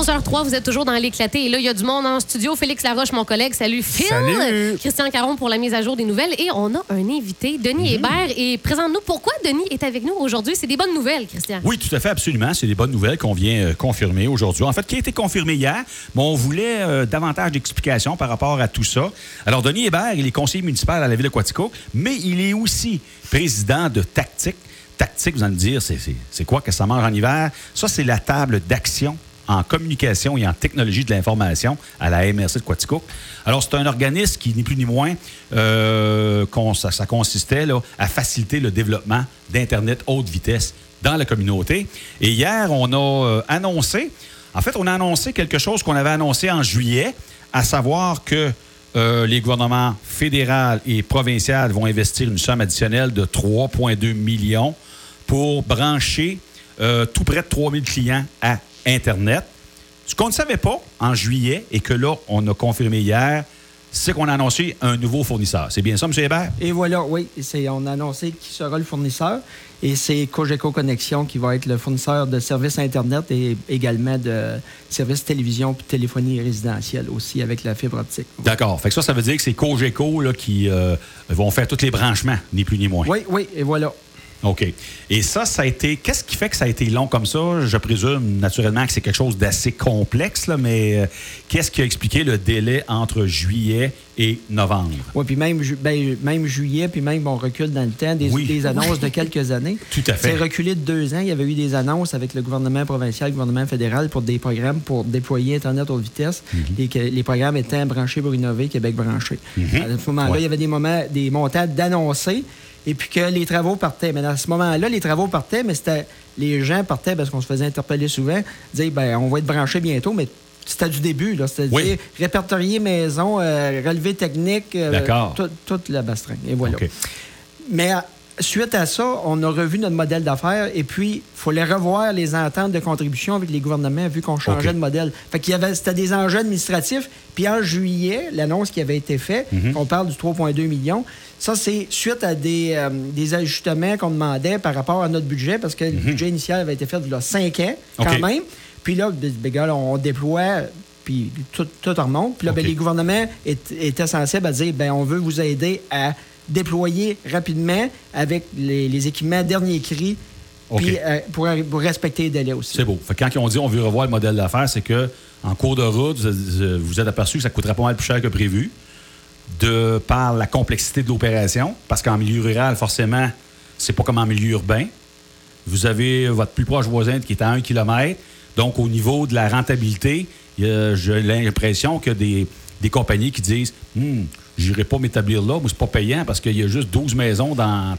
11h03, vous êtes toujours dans l'éclaté. Et là, il y a du monde en studio. Félix Laroche, mon collègue. Salut, Phil. Salut. Christian Caron pour la mise à jour des nouvelles. Et on a un invité, Denis Hébert. Et présente-nous pourquoi Denis est avec nous aujourd'hui. C'est des bonnes nouvelles, Christian. Oui, tout à fait, absolument. C'est des bonnes nouvelles qu'on vient euh, confirmer aujourd'hui. En fait, qui a été confirmé hier, mais on voulait euh, davantage d'explications par rapport à tout ça. Alors, Denis Hébert, il est conseiller municipal à la ville de Quatico, mais il est aussi président de Tactique. Tactique, vous allez me dire, c'est quoi que ça mange en hiver? Ça, c'est la table d'action en communication et en technologie de l'information à la MRC de Quatico. Alors, c'est un organisme qui, ni plus ni moins, euh, ça, consistait là, à faciliter le développement d'Internet haute vitesse dans la communauté. Et hier, on a euh, annoncé, en fait, on a annoncé quelque chose qu'on avait annoncé en juillet, à savoir que euh, les gouvernements fédéral et provincial vont investir une somme additionnelle de 3,2 millions pour brancher tout près de 3000 clients à Internet. Ce qu'on ne savait pas en juillet et que là, on a confirmé hier, c'est qu'on a annoncé un nouveau fournisseur. C'est bien ça, M. Hébert? Et voilà, oui, c'est, on a annoncé qui sera le fournisseur. Et c'est Cogeco Connexion qui va être le fournisseur de services Internet et également de services télévision et téléphonie résidentielle aussi avec la fibre optique. D'accord. Fait que ça, ça veut dire que c'est Cogeco là, qui euh, vont faire tous les branchements, ni plus ni moins. Oui, oui, et voilà. OK. Et ça, ça a été. Qu'est-ce qui fait que ça a été long comme ça? Je présume naturellement que c'est quelque chose d'assez complexe, là, mais euh, qu'est-ce qui a expliqué le délai entre juillet et novembre? Oui, puis même, ju- ben, même juillet, puis même on recule dans le temps, des, Oui. des annonces de quelques années. Tout à fait. C'est reculé de deux ans. Il y avait eu des annonces avec le gouvernement provincial, le gouvernement fédéral pour des programmes pour déployer Internet haute vitesse. Mhm. les, que- les programmes étant branchés pour innover, Québec branché. Mhm. À ce moment-là, Ouais. il y avait des moments, des montants d'annoncer. Et puis que les travaux partaient. Mais à ce moment-là, les travaux partaient, mais c'était les gens partaient parce qu'on se faisait interpeller souvent, dire ben on va être branché bientôt, mais c'était du début, là. C'est-à-dire Oui. répertorier maison, euh, relevé technique, euh, toute la bastringue. Et voilà. Mais suite à ça, on a revu notre modèle d'affaires et puis il fallait revoir les ententes de contribution avec les gouvernements vu qu'on changeait de modèle. Fait qu'il y avait c'était des enjeux administratifs. Puis en juillet, l'annonce qui avait été faite, Mhm. on parle du 3,2 millions. Ça, c'est suite à des, euh, des ajustements qu'on demandait par rapport à notre budget, parce que le budget initial avait été fait il y a 5 ans, quand Mhm. Même. Puis là, ben, ben, gars, on déploie, puis tout, tout remonte. Puis là, ben, les gouvernements étaient sensibles à dire ben, on veut vous aider à déployer rapidement avec les, les équipements dernier cri, puis euh, pour, pour respecter les délais aussi. C'est beau. Fait que quand ils ont dit on veut revoir le modèle d'affaires, c'est que en cours de route, vous vous vous êtes aperçu que ça coûterait pas mal plus cher que prévu, de par la complexité de l'opération, parce qu'en milieu rural, forcément, c'est pas comme en milieu urbain. Vous avez votre plus proche voisin qui est à un kilomètre. Donc, au niveau de la rentabilité, j'ai l'impression que des, des compagnies qui disent Hum, j'irai pas m'établir là, moi, c'est pas payant parce qu'il y a juste 12 maisons dans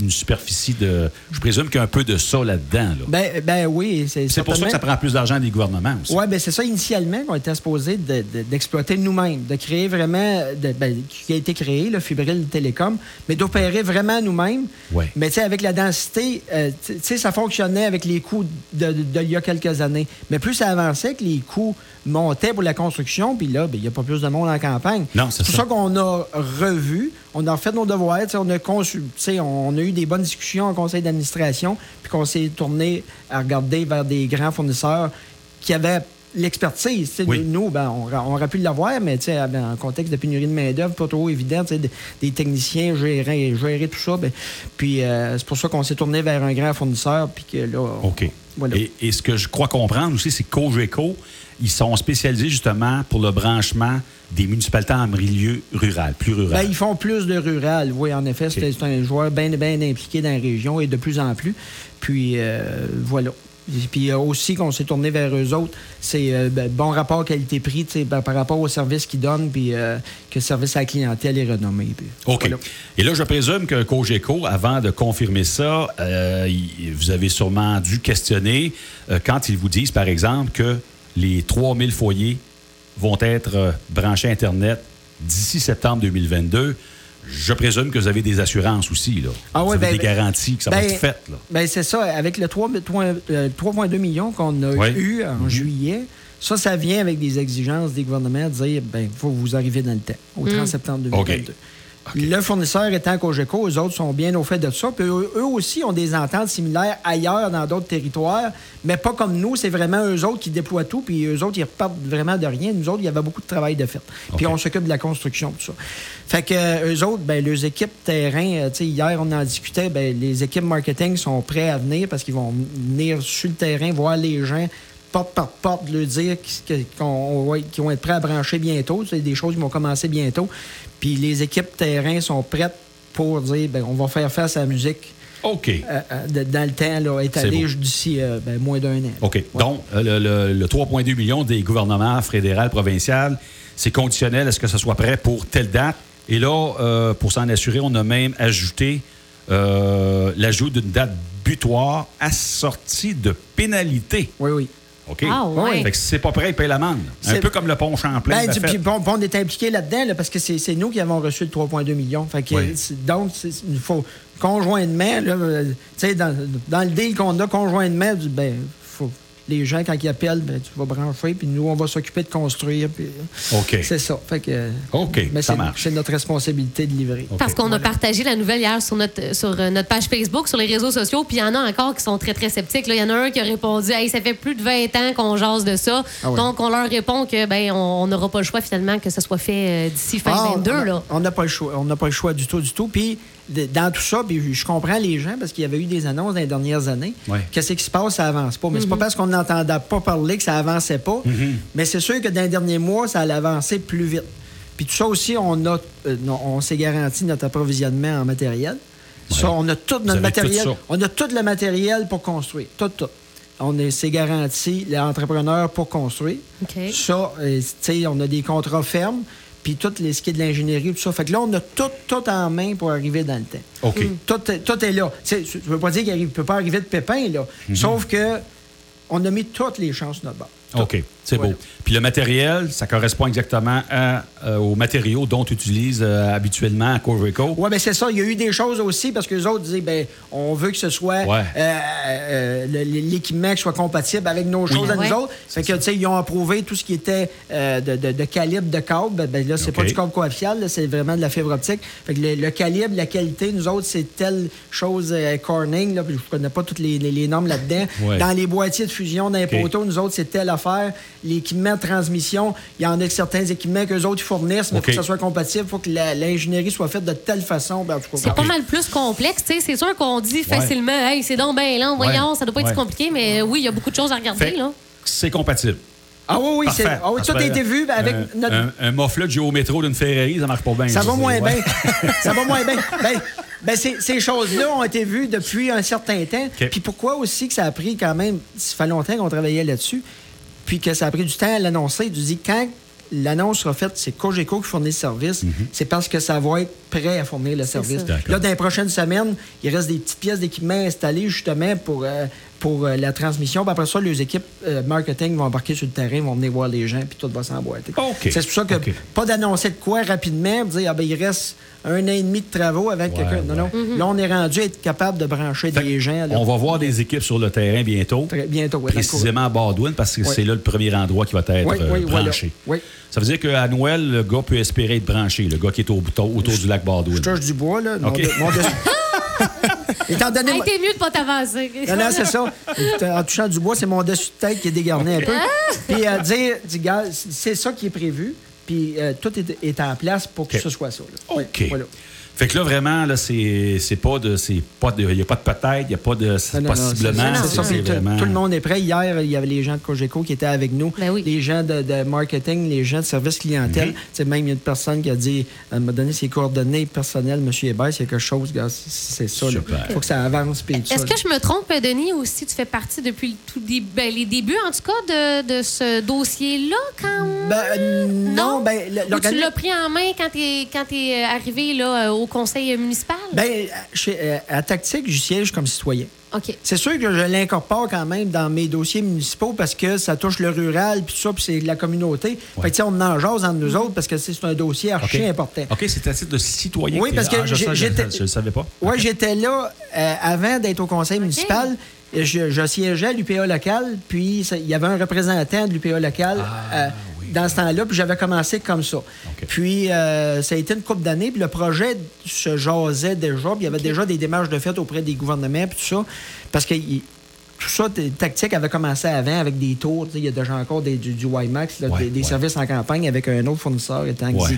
une superficie de. Je présume qu'il y a un peu de ça là-dedans. Là. Ben, ben oui, c'est C'est pour ça que ça certainement- prend plus d'argent des gouvernements aussi. Oui, bien c'est ça initialement qu'on était supposé de- de- d'exploiter nous-mêmes, de créer vraiment, de- ben, qui a été créé, le Fibril Télécom, mais d'opérer vraiment nous-mêmes. Ouais. Mais tu sais, avec la densité, euh, tu sais, ça fonctionnait avec les coûts de, de- de il y a quelques années. Mais plus ça avançait, que les coûts montaient pour la construction, puis là, ben, il n'y a pas plus de monde en campagne. Non, c'est pour ça. ça qu'on a revu, on a refait nos devoirs, on a on a eu des bonnes discussions en conseil d'administration, puis qu'on s'est tourné à regarder vers des grands fournisseurs qui avaient l'expertise. Oui. Nous, ben, on, ra- on aurait pu l'avoir, mais ben, en contexte de pénurie de main-d'œuvre, pas trop évident, des, techniciens gérer, gérer tout ça. ben, puis euh, c'est pour ça qu'on s'est tourné vers un grand fournisseur, puis que là, on- OK. Voilà. Et, et ce que je crois comprendre aussi, c'est que Cogeco, ils sont spécialisés justement pour le branchement des municipalités en milieu rural, plus rural. Ben, ils font plus de rural. Oui, en effet, c'est c'est un joueur bien bien impliqué dans la région et de plus en plus. Puis euh, voilà. Et puis euh, aussi qu'on s'est tourné vers eux autres, c'est euh, ben, bon rapport qualité-prix ben, par rapport au service qu'ils donnent, puis euh, que le service à la clientèle est renommé. puis OK. voilà. Et là, je présume que Cogeco, avant de confirmer ça, vous avez sûrement dû questionner quand ils vous disent, par exemple, que les 3000 foyers vont être branchés Internet d'ici septembre 2022. Je présume que vous avez des assurances aussi, là. Ah vous ouais, avez ben- des garanties que ça va ben, être fait, là. Ben, c'est ça. Avec le 3 3, euh, 3,2 millions qu'on a Oui. eu en Mhm. juillet, ça, ça vient avec des exigences des gouvernements de dire ben, il faut que vous arriver dans le temps, au 30 septembre 2022. Le fournisseur étant Cogeco, eux autres sont bien au fait de ça. Puis eux, eux aussi ont des ententes similaires ailleurs dans d'autres territoires, mais pas comme nous. C'est vraiment eux autres qui déploient tout, puis eux autres, ils repartent vraiment de rien. Nous autres, il y avait beaucoup de travail de fait. Puis on s'occupe de la construction, tout ça. Fait que euh, eux autres, ben, leurs équipes terrain, euh, tu sais, hier, on en discutait, ben, les équipes marketing sont prêts à venir parce qu'ils vont venir sur le terrain, voir les gens porte par porte, leur dire qu'ils vont être prêts à brancher bientôt. C'est des choses qui vont commencer bientôt. Puis les équipes terrain sont prêtes pour dire ben, on va faire face à la musique OK. euh, euh, de- dans le temps, là, étalé d'ici euh, ben, moins d'un an. OK. Ouais. Donc, le, le- le 3,2 millions des gouvernements fédéral, provincial, c'est conditionnel à ce que ce soit prêt pour telle date. Et là, pour s'en assurer, on a même ajouté l'ajout d'une date butoir assortie de pénalités. Oui, oui. OK? Ah, ouais. Fait que si c'est pas prêt, il paye l'amende. Un C'est- peu comme le pont Champlain. Ben, puis bon, on est impliqué là-dedans là, parce que c'est c'est nous qui avons reçu le 3,2 millions. Fait que, Oui. donc, il faut conjointement, là, euh, tu sais, dans, dans le deal qu'on a conjointement, ben, les gens, quand ils appellent, ben, tu vas brancher, puis nous, on va s'occuper de construire. puis, OK. C'est ça. Fait que, OK, mais ça c'est- marche. C'est notre responsabilité de livrer. Parce qu'on a partagé la nouvelle hier sur notre, sur euh, notre page Facebook, sur les réseaux sociaux, puis il y en a encore qui sont très, très sceptiques. Il y en a un qui a répondu Hey, ça fait plus de 20 ans qu'on jase de ça. Ah ouais. Donc, on leur répond que ben on n'aura pas le choix finalement que ce soit fait euh, d'ici fin Ah, 22. on- là. On n'a pas le choix. On n'a pas le choix du tout, du tout. Puis dans tout ça, puis je comprends les gens parce qu'il y avait eu des annonces dans les dernières années. Ouais. Qu'est-ce qui se passe, ça avance pas. Mais c'est pas parce qu'on n'entendait pas parler que ça avançait pas. Mais c'est sûr que dans les derniers mois, ça allait avancer plus vite. Puis tout ça aussi, on a, euh, non, on s'est garanti notre approvisionnement en matériel. Ça, on a tout notre matériel. tout on a tout le matériel pour construire. Tout, tout. On est- s'est garanti l'entrepreneur pour construire. Ça, euh, tu sais, on a des contrats fermes, puis tout les, ce qui est de l'ingénierie, tout ça. Fait que là, on a tout, tout en main pour arriver dans le temps. OK. Mm. Tout, est- tout est là. Tu sais, Je ne veux pas dire qu'il ne peut pas arriver de pépin, là. Mhm. Sauf que on a mis toutes les chances de notre bord. C'est beau. Puis le matériel, ça correspond exactement à, euh, aux matériaux dont tu utilises euh, habituellement à Coveco. Oui, bien c'est ça. Il y a eu des choses aussi parce que les autres disaient, ben, on veut que ce soit Ouais. euh, euh, l'équipement qui soit compatible avec nos choses à Ouais. nous autres. Fait que, tu sais, ils ont approuvé tout ce qui était euh, de, de- de calibre de câble. Ben, ben, là, c'est OK. pas du câble coaxial, c'est vraiment de la fibre optique. Fait que le, le calibre, la qualité, nous autres, c'est telle chose euh, Corning, là, puis je connais pas toutes les, les- les normes là-dedans. Ouais. Dans les boîtiers de fusion, dans les poteaux, nous autres, c'est telle affaire. L'équipement de transmission, il y en a certains équipements qu'eux autres fournissent, mais OK. pour que ça soit compatible, il faut que l'ingénierie soit faite de telle façon. Ben, C'est pas mal plus complexe. tu sais. C'est sûr qu'on dit facilement Hey, c'est donc bien lent, voyons, Ouais. ça doit pas être Ouais. compliqué, mais oui, il y a beaucoup de choses à regarder. Fait là. c'est compatible. Ah oui, oui, c'est, ah oui, tout a été vu avec un, notre. un, un moflet de géométro d'une Ferrari, ça marche pas bien. ça va moins bien. ça va moins bien. Ben, ben, ces, ces choses-là ont été vues depuis un certain temps. Puis pourquoi aussi que ça a pris quand même, ça fait longtemps qu'on travaillait là-dessus, puis que ça a pris du temps à l'annoncer. Tu dis, quand l'annonce sera faite, c'est Cogeco qui fournit le service, c'est parce que ça va être prêt à fournir le service. Là, dans les prochaines semaines, il reste des petites pièces d'équipement installées justement pour, euh, pour euh, la transmission. Puis après ça, les équipes euh, marketing vont embarquer sur le terrain, vont venir voir les gens, puis tout va s'emboîter. C'est pour ça que pas d'annoncer de quoi rapidement, dire ah ben il reste un an et demi de travaux avec Ouais, quelqu'un. Non, non. Là, on est rendu à être capable de brancher Fait des gens. là. On va voir des équipes sur le terrain bientôt. Très bientôt. le précisément à Baldwin, parce que Oui. c'est là le premier endroit qui va être Oui, euh, oui, voilà. branché. Oui. Ça veut dire qu'à Noël, le gars peut espérer être branché, le gars qui est au, autour, du lac Baldwin. Je touche du bois, là. Mon mon Étant donné. Hey, t'es mieux de pas t'avancer. Non, non, c'est ça. En touchant du bois, c'est mon dessus de tête qui est dégarné un peu. Puis euh, dire, c'est ça qui est prévu. Puis euh, tout est, est en place pour que ce soit ça. là. Oui, OK. voilà. Fait que là, vraiment, là, c'est c'est pas de. c'est pas de- Il n'y a pas de peut-être, il n'y a pas de Non, non, possiblement. c'est- c'est c'est ça. c'est tout- vraiment. Tout le monde est prêt. Hier, il y avait les gens de Cogeco qui étaient avec nous, Ben oui. les gens de, de marketing, les gens de service clientèle. Mhm. Même, il y a une personne qui a dit, elle m'a donné ses coordonnées personnelles, M. Hébert, s'il y a quelque chose, c'est ça. Il faut que ça avance. Est-ce que je me trompe, Denis, ou si tu fais partie depuis le tout début, ben, les débuts, en tout cas, de, de ce dossier-là, quand Ben, euh, non, ben, le- Ou tu l'as pris en main quand tu es, arrivé là, euh, au conseil municipal? Ben, chez- euh, à Tactique, je siège comme citoyen. OK. C'est sûr que je l'incorpore quand même dans mes dossiers municipaux parce que ça touche le rural, puis tout ça, puis c'est de la communauté. Fait que, tu sais, on en jase entre nous autres parce que c'est un dossier archi important. OK, c'est à titre de citoyen. Oui, parce que Ah, je j'ai- sais, je- j'étais- Je ne le savais pas. Oui, j'étais là euh, avant d'être au conseil municipal. Je, je siégeais à l'UPA local, puis il y avait un représentant de l'UPA local Ah, euh, dans ce temps-là, puis j'avais commencé comme ça. Puis, euh, ça a été une couple d'années, puis le projet se jasait déjà, puis il y avait déjà des démarches de fait auprès des gouvernements, puis tout ça, parce que tout ça, tactique avait commencé avant avec des tours. Il y a déjà encore des- du, du WiMAX, là, Ouais, des, des ouais. services en campagne avec un autre fournisseur étant ouais.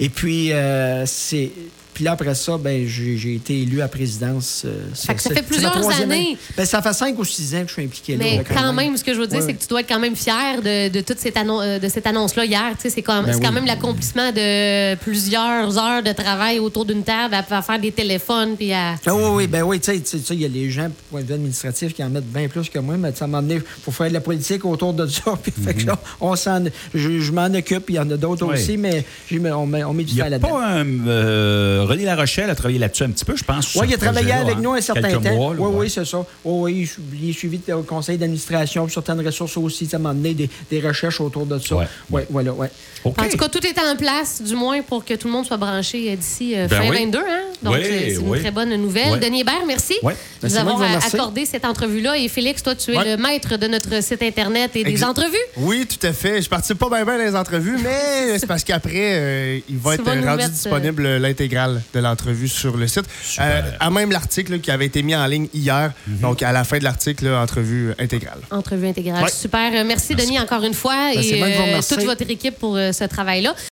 Et puis, euh, c'est. Puis là, après ça, ben, j'ai été élu à présidence. euh, Fait que ça fait plusieurs ma troisième années. année. Ben, ça fait cinq ou six ans que je suis impliqué là. Mais là, quand même, ce que je veux dire, Ouais, c'est que tu dois être quand même fier de, de toute cette, annon- euh, de cette annonce-là hier. Tu sais, C'est quand, Ben c'est quand oui. même l'accomplissement de plusieurs heures de travail autour d'une table à, à faire des téléphones. Puis à... Ah oui, oui, ben oui, tu sais, tu sais, il y a les gens, point de vue administratif, qui en mettent bien plus que moi, mais à un moment donné, il faut faire de la politique autour de ça. Puis, fait que là, on s'en, je, je m'en occupe, il y en a d'autres Mhm. Oui. aussi, mais on, met, on met du temps là-dedans. pas un. euh, René Larochelle a travaillé là-dessus un petit peu, je pense. Oui, il a travaillé avec hein. nous un certain temps. mois, là, oui, ouais. oui, c'est ça. Oui, oui, il- est suivi au conseil d'administration, puis certaines ressources aussi, ça m'a amené des, des recherches autour de ça. Ouais. Oui, voilà, ouais. OK. En tout cas, tout est en place, du moins pour que tout le monde soit branché euh, d'ici euh, Ben fin oui. 22. Hein? Donc, Oui, euh, c'est une oui. très bonne nouvelle. Denis Hébert, merci nous qui vous euh, accordé cette entrevue-là. Et Félix, toi, tu es le maître de notre site Internet et des entrevues. Oui, tout à fait. Je participe pas bien bien dans les entrevues, mais c'est parce qu'après, euh, il va être rendu disponible euh, de l'entrevue sur le site. Euh, à même l'article qui avait été mis en ligne hier. Mhm. Donc, à la fin de l'article, entrevue intégrale. Entrevue intégrale. Ouais. Super. Euh, Merci, Denis, encore une fois. Ben, et euh, toute votre équipe pour euh, ce travail-là.